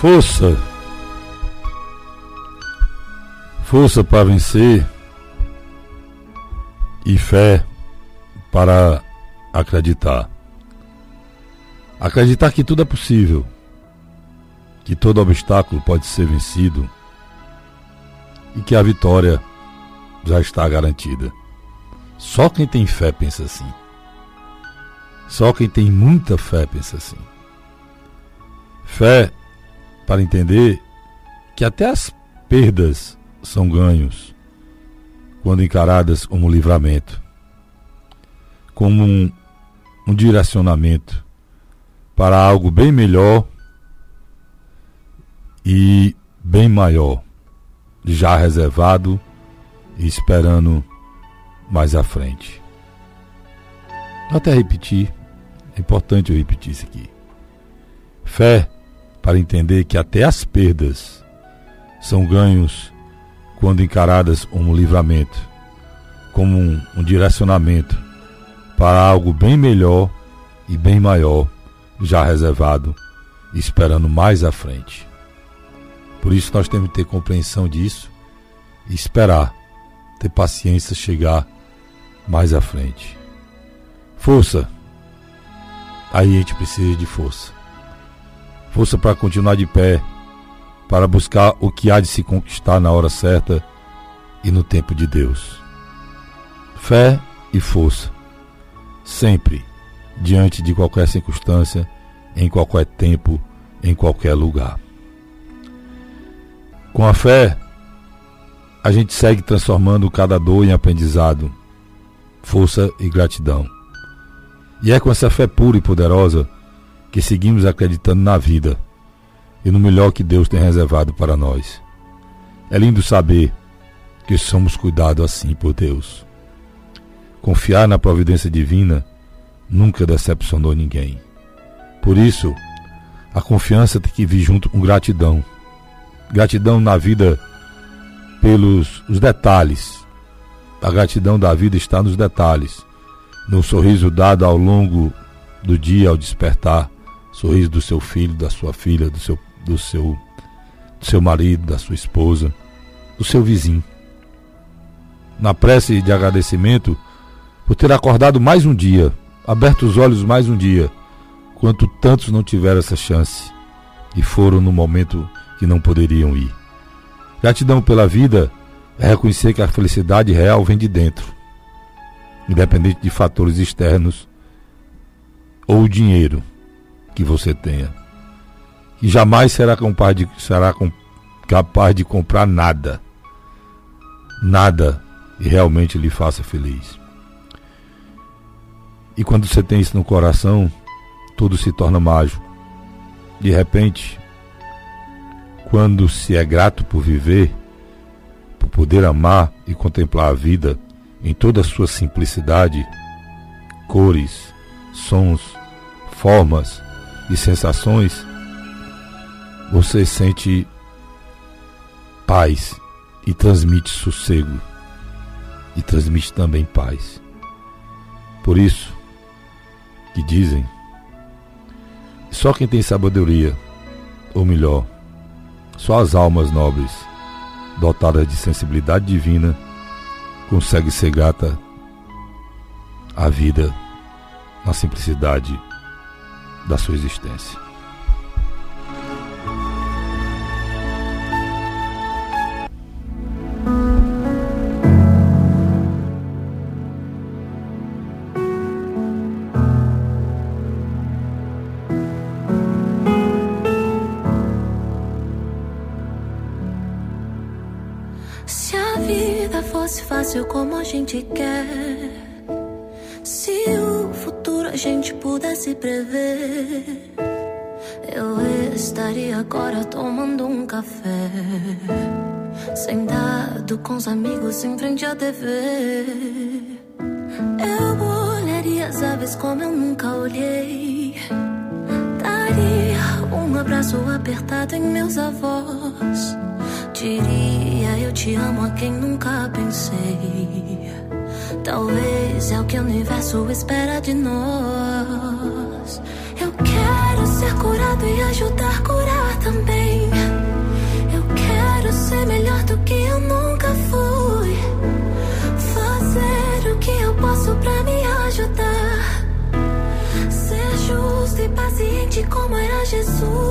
Força. Força para vencer e fé para acreditar. Acreditar que tudo é possível, que todo obstáculo pode ser vencido e que a vitória já está garantida. Só quem tem fé pensa assim. Só quem tem muita fé pensa assim. Fé para entender que até as perdas são ganhos quando encaradas como livramento, como um, um direcionamento para algo bem melhor e bem maior, já reservado e esperando mais à frente. Vou até repetir, é importante eu repetir isso aqui. Fé para entender que até as perdas são ganhos quando encaradas como livramento, como um, um direcionamento para algo bem melhor e bem maior, já reservado, esperando mais à frente. Por isso nós temos que ter compreensão disso e esperar, ter paciência, chegar mais à frente. Força. Aí a gente precisa de força. Força para continuar de pé, para buscar o que há de se conquistar na hora certa e no tempo de Deus. Fé e força, sempre, diante de qualquer circunstância, em qualquer tempo, em qualquer lugar. Com a fé, a gente segue transformando cada dor em aprendizado, força e gratidão. E é com essa fé pura e poderosa que seguimos acreditando na vida e no melhor que Deus tem reservado para nós. É lindo saber que somos cuidados assim por Deus. Confiar na providência divina nunca decepcionou ninguém. Por isso, a confiança tem que vir junto com gratidão. Gratidão na vida pelos os detalhes. A gratidão da vida está nos detalhes, no sorriso dado ao longo do dia ao despertar, sorriso do seu filho, da sua filha, do seu do seu, do seu marido, da sua esposa, do seu vizinho. Na prece de agradecimento por ter acordado mais um dia, aberto os olhos mais um dia, quanto tantos não tiveram essa chance e foram no momento que não poderiam ir. Gratidão pela vida é reconhecer que a felicidade real vem de dentro, independente de fatores externos ou dinheiro que você tenha e jamais será capaz de, será capaz de comprar nada. Nada e realmente lhe faça feliz. E quando você tem isso no coração, tudo se torna mágico. De repente, quando se é grato por viver, por poder amar e contemplar a vida em toda a sua simplicidade, cores, sons, formas e sensações, você sente paz e transmite sossego e transmite também paz. Por isso que dizem, só quem tem sabedoria, ou melhor, só as almas nobres, dotadas de sensibilidade divina, consegue ser grata à vida na simplicidade da sua existência. fosse fácil como a gente quer. Gente pudesse prever, eu estaria agora tomando um café. Sentado com os amigos em frente à TV. Eu olharia as aves como eu nunca olhei. Daria um abraço apertado em meus avós Diria eu te amo a quem nunca pensei. Talvez é o que o universo espera de nós. Eu quero ser curado e ajudar a curar também. Eu quero ser melhor do que eu nunca fui. Fazer o que eu posso pra me ajudar. Ser justo e paciente como era Jesus.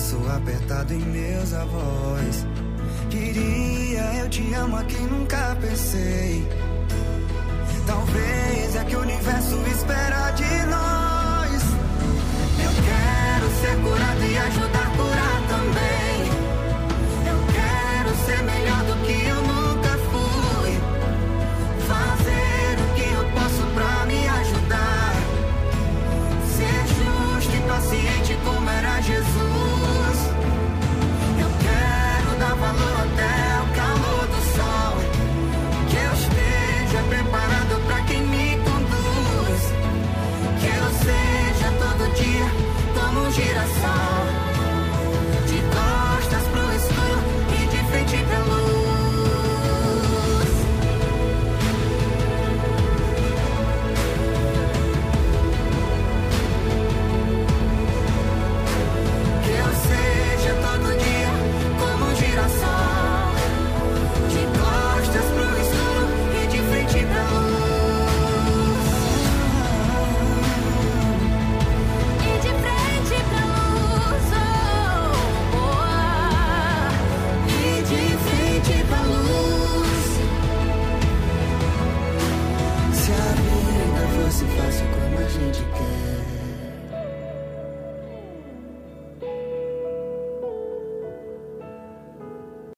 Abraço apertado em meus avós. Diria eu te amo a quem nunca pensei. Talvez é que o universo espera de nós. Eu quero ser curado e ajudar a curar